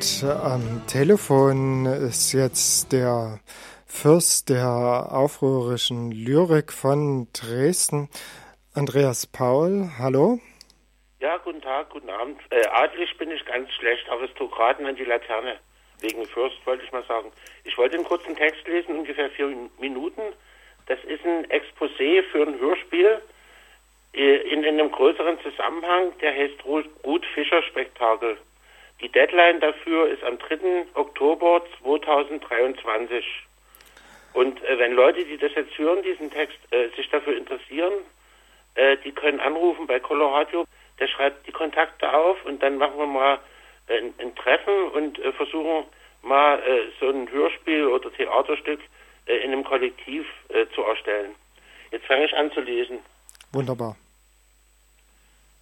Und am Telefon ist jetzt der Fürst der aufrührischen Lyrik von Dresden, Andreas Paul. Hallo. Ja, guten Tag, guten Abend. Äh, adlig bin ich ganz schlecht, Aristokraten an die Laterne. Wegen Fürst wollte ich mal sagen. Ich wollte einen kurzen Text lesen, ungefähr vier Minuten. Das ist ein Exposé für ein Hörspiel äh, in, in einem größeren Zusammenhang, der heißt Ruth Fischer Spektakel. Die Deadline dafür ist am 3. Oktober 2023. Und äh, wenn Leute, die das jetzt hören, diesen Text, äh, sich dafür interessieren, äh, die können anrufen bei Colorado. Der schreibt die Kontakte auf und dann machen wir mal ein, ein Treffen und äh, versuchen mal äh, so ein Hörspiel oder Theaterstück äh, in einem Kollektiv zu erstellen. Jetzt fange ich an zu lesen. Wunderbar.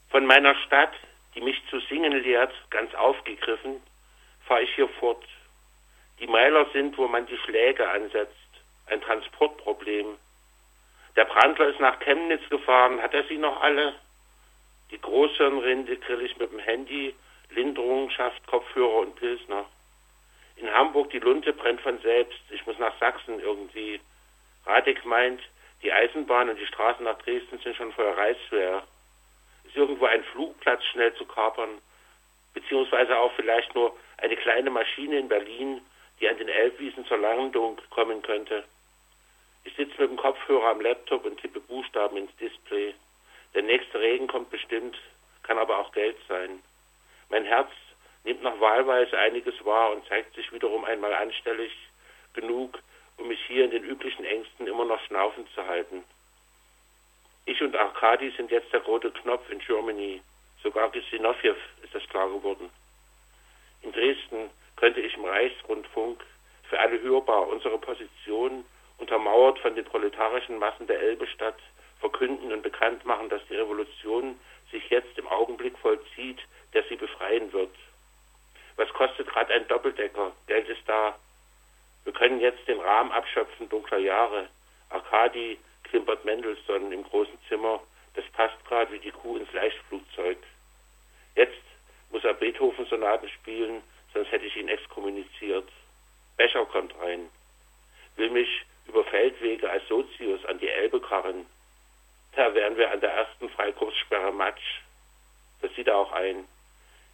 Von meiner Stadt die mich zu singen lehrt, ganz aufgegriffen, fahre ich hier fort. Die Meiler sind, wo man die Schläge ansetzt, ein Transportproblem. Der Brandler ist nach Chemnitz gefahren, hat er sie noch alle? Die Großhirnrinde grill ich mit dem Handy, Linderung schafft Kopfhörer und Pilsner. In Hamburg die Lunte brennt von selbst, ich muss nach Sachsen irgendwie. Radek meint, die Eisenbahn und die Straßen nach Dresden sind schon voll Reißwehr ist irgendwo ein Flugplatz schnell zu kapern, beziehungsweise auch vielleicht nur eine kleine Maschine in Berlin, die an den Elbwiesen zur Landung kommen könnte. Ich sitze mit dem Kopfhörer am Laptop und tippe Buchstaben ins Display. Der nächste Regen kommt bestimmt, kann aber auch Geld sein. Mein Herz nimmt noch wahlweise einiges wahr und zeigt sich wiederum einmal anstellig genug, um mich hier in den üblichen Ängsten immer noch schnaufend zu halten. Ich und Arkadi sind jetzt der rote Knopf in Germany. Sogar Gesinoffjew ist das klar geworden. In Dresden könnte ich im Reichsrundfunk für alle hörbar unsere Position, untermauert von den proletarischen Massen der Elbestadt, verkünden und bekannt machen, dass die Revolution sich jetzt im Augenblick vollzieht, der sie befreien wird. Was kostet gerade ein Doppeldecker? Geld ist da. Wir können jetzt den Rahmen abschöpfen dunkler Jahre. Arkadi klimpert Mendelssohn im großen Zimmer. Das passt gerade wie die Kuh ins Leichtflugzeug. Jetzt muss er Beethoven-Sonaten spielen, sonst hätte ich ihn exkommuniziert. Becher kommt rein. Will mich über Feldwege als Sozius an die Elbe karren. Da wären wir an der ersten Freikurssperre Matsch. Das sieht er auch ein.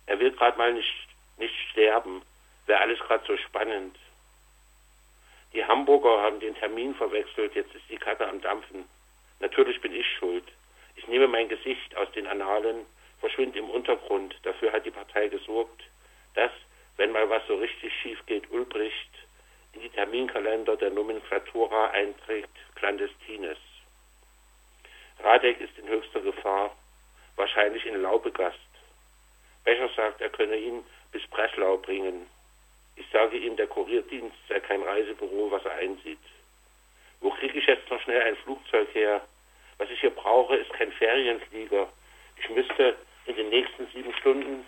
Er will gerade mal nicht, nicht sterben. Wäre alles gerade so spannend. Die Hamburger haben den Termin verwechselt, jetzt ist die Karte am Dampfen. Natürlich bin ich schuld. Ich nehme mein Gesicht aus den Annalen, verschwinde im Untergrund. Dafür hat die Partei gesorgt, dass, wenn mal was so richtig schief geht, Ulbricht in die Terminkalender der Nomenklatura einträgt, clandestines. Radek ist in höchster Gefahr, wahrscheinlich in Laubegast. Becher sagt, er könne ihn bis Breslau bringen. Ich sage ihm, der Kurierdienst sei kein Reisebüro, was er einsieht. Wo kriege ich jetzt noch schnell ein Flugzeug her? Was ich hier brauche, ist kein Ferienflieger. Ich müsste in den nächsten sieben Stunden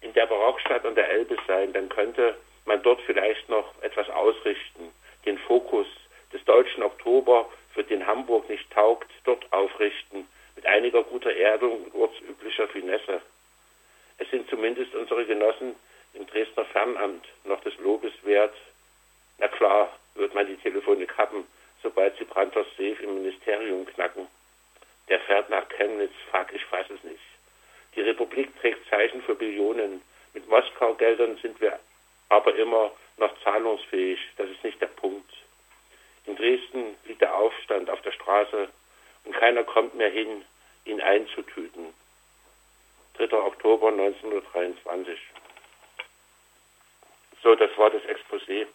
in der Barockstadt an der Elbe sein. Dann könnte man dort vielleicht noch etwas ausrichten. Den Fokus des deutschen Oktober, für den Hamburg nicht taugt, dort aufrichten. Mit einiger guter Erdung und ortsüblicher Finesse. Es sind zumindest unsere Genossen im Dresdner Fernamt noch des Lobes wert. Na klar, wird man die Telefone kappen, sobald sie Brandters Safe im Ministerium knacken. Der fährt nach Chemnitz, fuck, ich fass es nicht. Die Republik trägt Zeichen für Billionen. Mit Moskau-Geldern sind wir aber immer noch zahlungsfähig. Das ist nicht der Punkt. In Dresden liegt der Aufstand auf der Straße und keiner kommt mehr hin, ihn einzutüten. 3. Oktober 1923. So, das war das Exposé.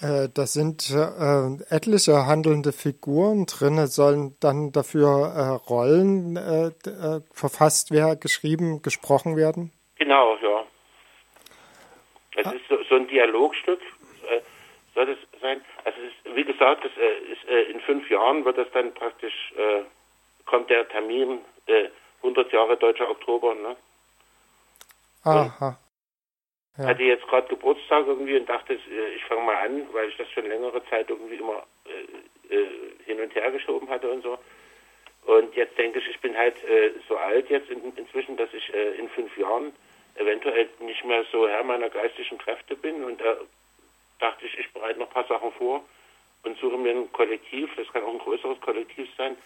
Äh, da sind äh, etliche handelnde Figuren drin. Sollen dann dafür äh, Rollen äh, äh, verfasst werden, geschrieben, gesprochen werden? Genau, ja. Es ah. ist so, so, ein Dialogstück, äh, soll es sein. Also ist, wie gesagt, das, ist, in fünf Jahren wird das dann praktisch, kommt der Termin 100 Jahre Deutscher Oktober. Ne? Aha. Ja. Hatte jetzt gerade Geburtstag irgendwie und dachte, äh, ich fange mal an, weil ich das schon längere Zeit irgendwie immer äh, äh, hin und her geschoben hatte und so. Und jetzt denke ich, ich bin halt äh, so alt jetzt in, inzwischen, dass ich äh, in fünf Jahren eventuell nicht mehr so Herr meiner geistigen Kräfte bin und da dachte ich, ich bereite noch ein paar Sachen vor und suche mir ein Kollektiv, das kann auch ein größeres Kollektiv sein,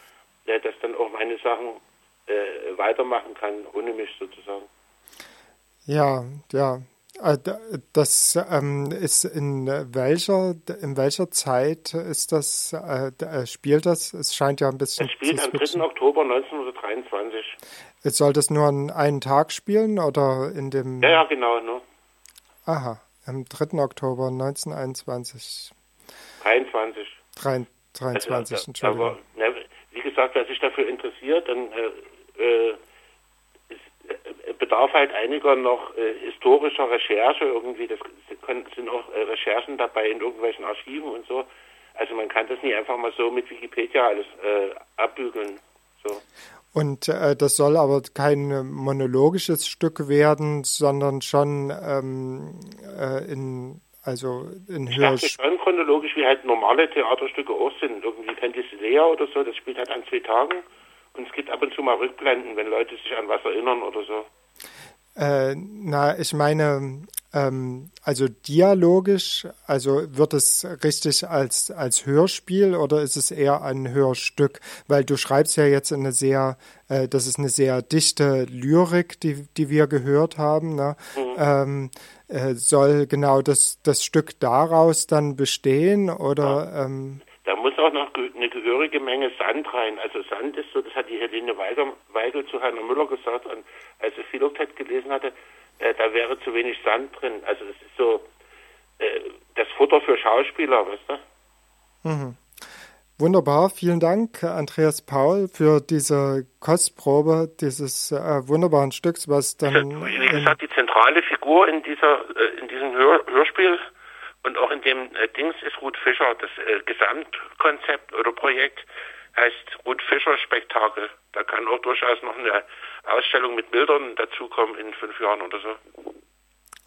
äh, das dann auch meine Sachen weitermachen kann, ohne mich sozusagen. Ja, ja. Äh, das ähm, ist in welcher in welcher Zeit ist das äh, äh, spielt das? Es scheint ja ein bisschen. Es spielt am 3. Oktober 1923. Soll das nur an einen Tag spielen oder in dem? Ja, ja, genau. Ne? Aha, am 3. Oktober 1921. 23. 23, 23 also, Entschuldigung. Aber, na, wie gesagt, wer sich dafür interessiert, dann äh, äh, bedarf halt einiger noch äh, historischer Recherche irgendwie. Das sind auch äh, Recherchen dabei in irgendwelchen Archiven und so. Also man kann das nicht einfach mal so mit Wikipedia alles äh, abbügeln. So. Und äh, das soll aber kein monologisches Stück werden, sondern schon ähm, äh, in also in Hörspiel. Ich schon chronologisch, wie halt normale Theaterstücke auch sind. Irgendwie Candice Lea oder so, das spielt halt an zwei Tagen. Und es gibt ab und zu mal Rückblenden, wenn Leute sich an was erinnern oder so. Äh, na, ich meine, ähm, also dialogisch, also wird es richtig als, als Hörspiel oder ist es eher ein Hörstück? Weil du schreibst ja jetzt eine sehr, äh, das ist eine sehr dichte Lyrik, die, die wir gehört haben. Ne? Mhm. Ähm, äh, soll genau das, das Stück daraus dann bestehen oder? Ja. Ähm, da muss auch noch eine gehörige Menge Sand rein. Also Sand ist so, das hat die Helene Weigel, Weigel zu Heiner Müller gesagt, und als sie Philoktet gelesen hatte, äh, da wäre zu wenig Sand drin. Also es ist so äh, das Futter für Schauspieler, weißt du? Mhm. Wunderbar, vielen Dank, Andreas Paul, für diese Kostprobe dieses äh, wunderbaren Stücks, was dann. Wie gesagt, die zentrale Figur in dieser äh, in diesem Hör Hörspiel dem äh, Dings ist Ruth Fischer. Das äh, Gesamtkonzept oder Projekt heißt Ruth Fischer Spektakel. Da kann auch durchaus noch eine Ausstellung mit Bildern dazukommen in fünf Jahren oder so.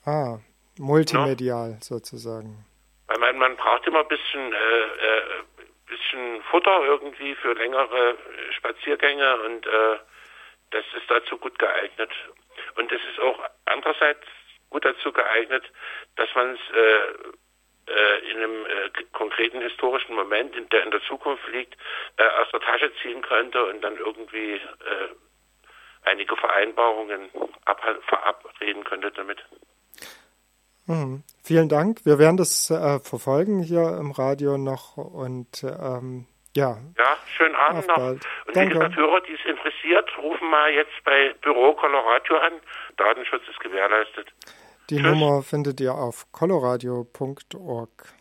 Ah, multimedial ja. sozusagen. Weil man, man braucht immer ein bisschen, äh, äh, bisschen Futter irgendwie für längere äh, Spaziergänge und äh, das ist dazu gut geeignet. Und es ist auch andererseits gut dazu geeignet, dass man es äh, äh, in einem äh, konkreten historischen Moment, der in der Zukunft liegt, äh, aus der Tasche ziehen könnte und dann irgendwie äh, einige Vereinbarungen verabreden könnte damit. Mhm. Vielen Dank. Wir werden das äh, verfolgen hier im Radio noch und ähm, ja. Ja, schönen Abend noch. Bald. Und Danke. gesagt, Hörer, die es interessiert, rufen mal jetzt bei Büro Colorado an. Datenschutz ist gewährleistet. Die Tschüss. Nummer findet ihr auf coloradio.org.